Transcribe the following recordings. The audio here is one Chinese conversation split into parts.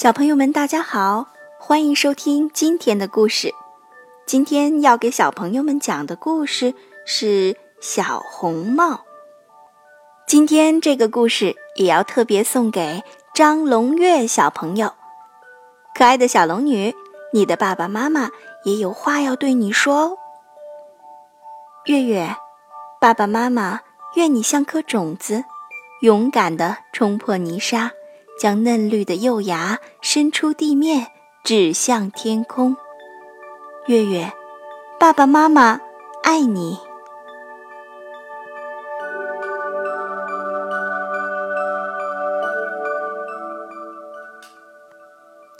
小朋友们，大家好，欢迎收听今天的故事。今天要给小朋友们讲的故事是《小红帽》。今天这个故事也要特别送给张龙月小朋友。可爱的小龙女，你的爸爸妈妈也有话要对你说哦。月月，爸爸妈妈愿你像颗种子，勇敢地冲破泥沙。将嫩绿的幼芽伸出地面，指向天空。月月，爸爸妈妈爱你。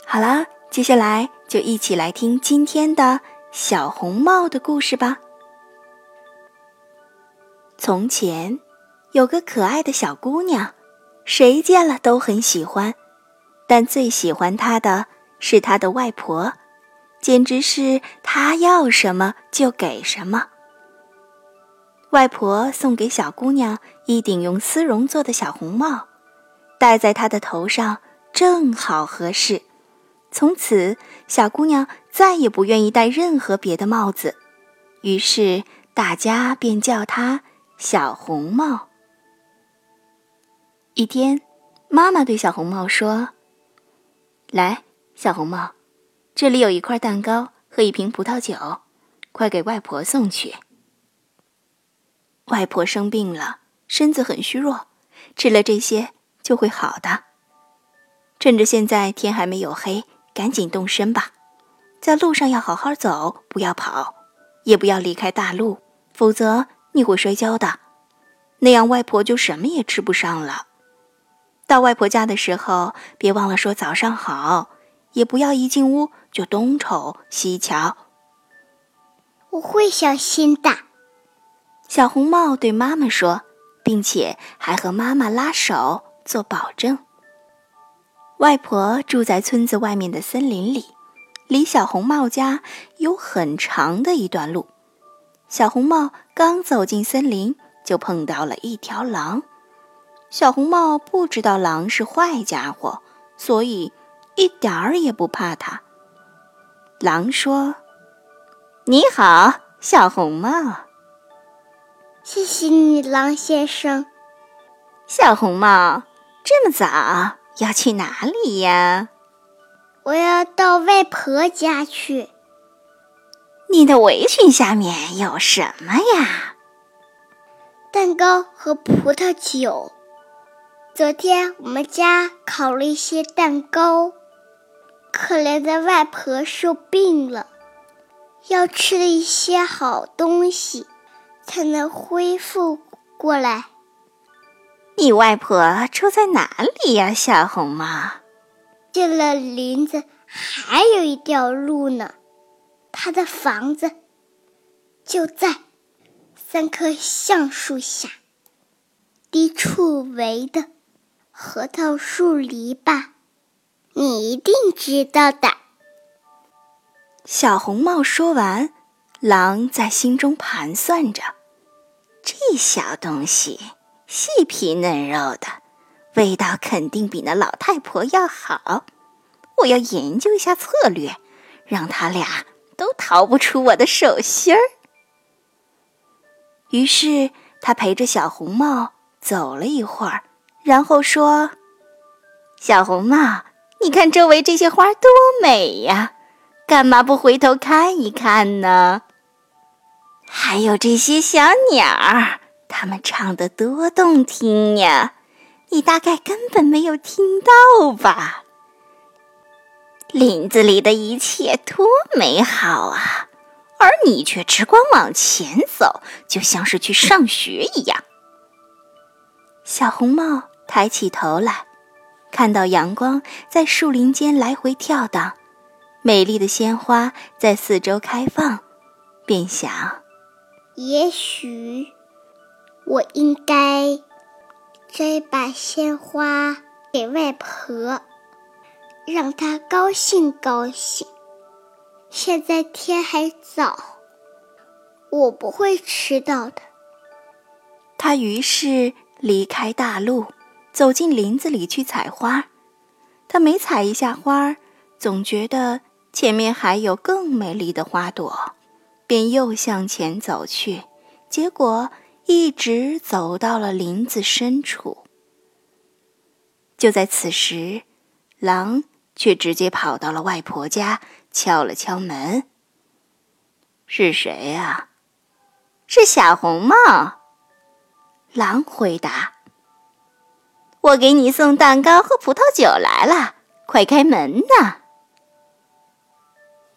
好啦，接下来就一起来听今天的小红帽的故事吧。从前，有个可爱的小姑娘。谁见了都很喜欢，但最喜欢她的是她的外婆，简直是她要什么就给什么。外婆送给小姑娘一顶用丝绒做的小红帽，戴在她的头上正好合适。从此，小姑娘再也不愿意戴任何别的帽子，于是大家便叫她小红帽。一天，妈妈对小红帽说：“来，小红帽，这里有一块蛋糕和一瓶葡萄酒，快给外婆送去。外婆生病了，身子很虚弱，吃了这些就会好的。趁着现在天还没有黑，赶紧动身吧。在路上要好好走，不要跑，也不要离开大路，否则你会摔跤的，那样外婆就什么也吃不上了。”到外婆家的时候，别忘了说早上好，也不要一进屋就东瞅西瞧。我会小心的。小红帽对妈妈说，并且还和妈妈拉手做保证。外婆住在村子外面的森林里，离小红帽家有很长的一段路。小红帽刚走进森林，就碰到了一条狼。小红帽不知道狼是坏家伙，所以一点儿也不怕它。狼说：“你好，小红帽。”谢谢你，狼先生。小红帽，这么早要去哪里呀？我要到外婆家去。你的围裙下面有什么呀？蛋糕和葡萄酒。昨天我们家烤了一些蛋糕，可怜的外婆生病了，要吃了一些好东西才能恢复过来。你外婆住在哪里呀，小红帽？进了林子还有一条路呢，她的房子就在三棵橡树下，低处围的。核桃树篱笆，你一定知道的。小红帽说完，狼在心中盘算着：这小东西细皮嫩肉的，味道肯定比那老太婆要好。我要研究一下策略，让他俩都逃不出我的手心儿。于是他陪着小红帽走了一会儿。然后说：“小红帽，你看周围这些花多美呀，干嘛不回头看一看呢？还有这些小鸟儿，它们唱的多动听呀，你大概根本没有听到吧？林子里的一切多美好啊，而你却只管往前走，就像是去上学一样。”小红帽。抬起头来，看到阳光在树林间来回跳荡，美丽的鲜花在四周开放，便想：也许我应该摘把鲜花给外婆，让她高兴高兴。现在天还早，我不会迟到的。他于是离开大路。走进林子里去采花，他每采一下花，总觉得前面还有更美丽的花朵，便又向前走去。结果一直走到了林子深处。就在此时，狼却直接跑到了外婆家，敲了敲门。是谁呀？是小红帽。狼回答：“我给你送蛋糕和葡萄酒来了，快开门呐！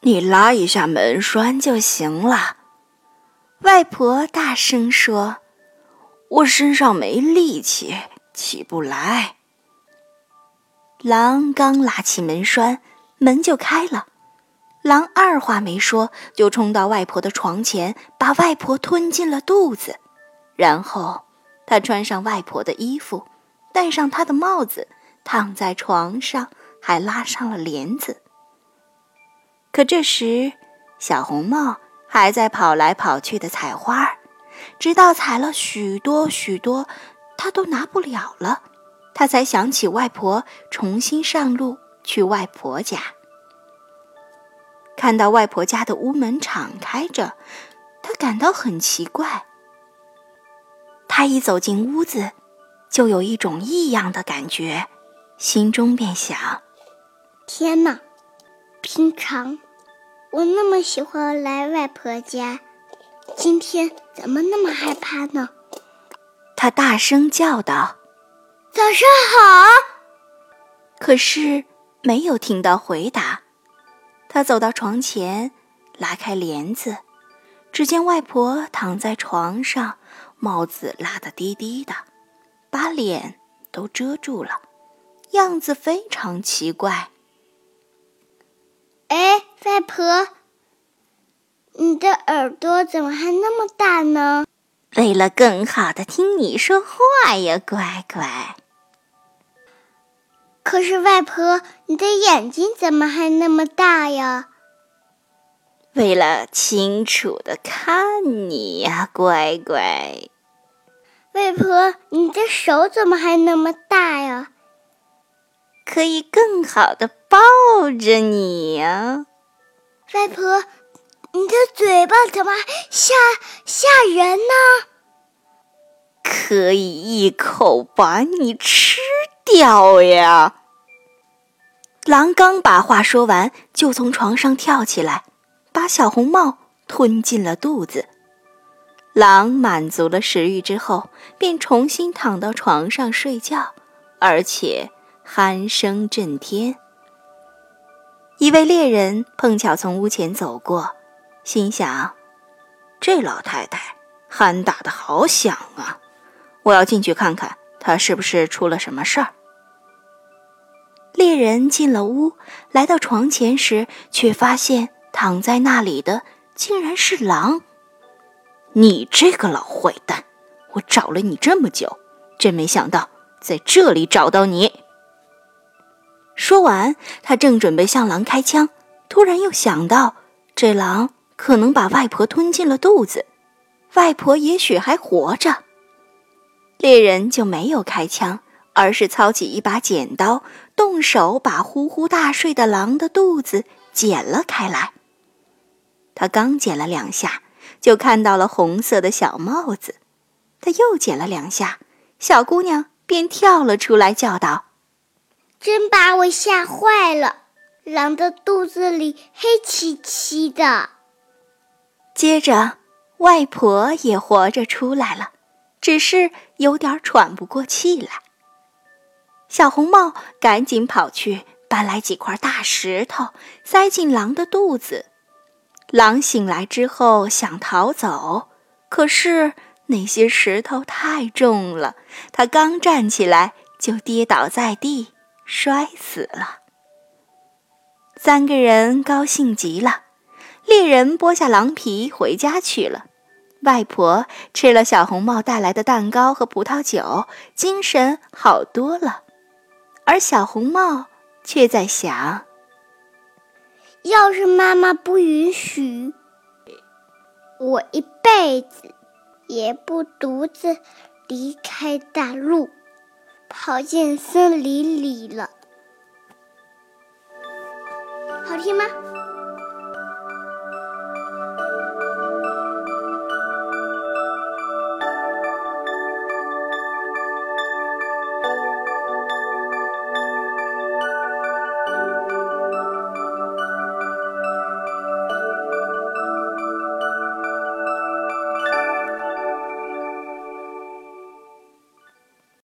你拉一下门栓就行了。”外婆大声说：“我身上没力气，起不来。”狼刚拉起门栓，门就开了。狼二话没说，就冲到外婆的床前，把外婆吞进了肚子。然后，他穿上外婆的衣服，戴上他的帽子，躺在床上，还拉上了帘子。可这时，小红帽。还在跑来跑去的采花，直到采了许多许多，他都拿不了了，他才想起外婆，重新上路去外婆家。看到外婆家的屋门敞开着，他感到很奇怪。他一走进屋子，就有一种异样的感觉，心中便想：天哪，平常。我那么喜欢来外婆家，今天怎么那么害怕呢？他大声叫道：“早上好！”可是没有听到回答。他走到床前，拉开帘子，只见外婆躺在床上，帽子拉得低低的，把脸都遮住了，样子非常奇怪。哎，外婆，你的耳朵怎么还那么大呢？为了更好的听你说话呀，乖乖。可是外婆，你的眼睛怎么还那么大呀？为了清楚的看你呀，乖乖。外婆，你的手怎么还那么大呀？可以更好的抱着你呀，外婆，你的嘴巴怎么吓吓人呢？可以一口把你吃掉呀！狼刚把话说完，就从床上跳起来，把小红帽吞进了肚子。狼满足了食欲之后，便重新躺到床上睡觉，而且。鼾声震天。一位猎人碰巧从屋前走过，心想：“这老太太鼾打得好响啊！我要进去看看，她是不是出了什么事儿。”猎人进了屋，来到床前时，却发现躺在那里的竟然是狼。“你这个老坏蛋！我找了你这么久，真没想到在这里找到你。”说完，他正准备向狼开枪，突然又想到，这狼可能把外婆吞进了肚子，外婆也许还活着。猎人就没有开枪，而是操起一把剪刀，动手把呼呼大睡的狼的肚子剪了开来。他刚剪了两下，就看到了红色的小帽子。他又剪了两下，小姑娘便跳了出来，叫道。真把我吓坏了！狼的肚子里黑漆漆的。接着，外婆也活着出来了，只是有点喘不过气来。小红帽赶紧跑去搬来几块大石头，塞进狼的肚子。狼醒来之后想逃走，可是那些石头太重了，他刚站起来就跌倒在地。摔死了。三个人高兴极了，猎人剥下狼皮回家去了。外婆吃了小红帽带来的蛋糕和葡萄酒，精神好多了。而小红帽却在想：要是妈妈不允许，我一辈子也不独自离开大陆，跑进森林里了。好听吗？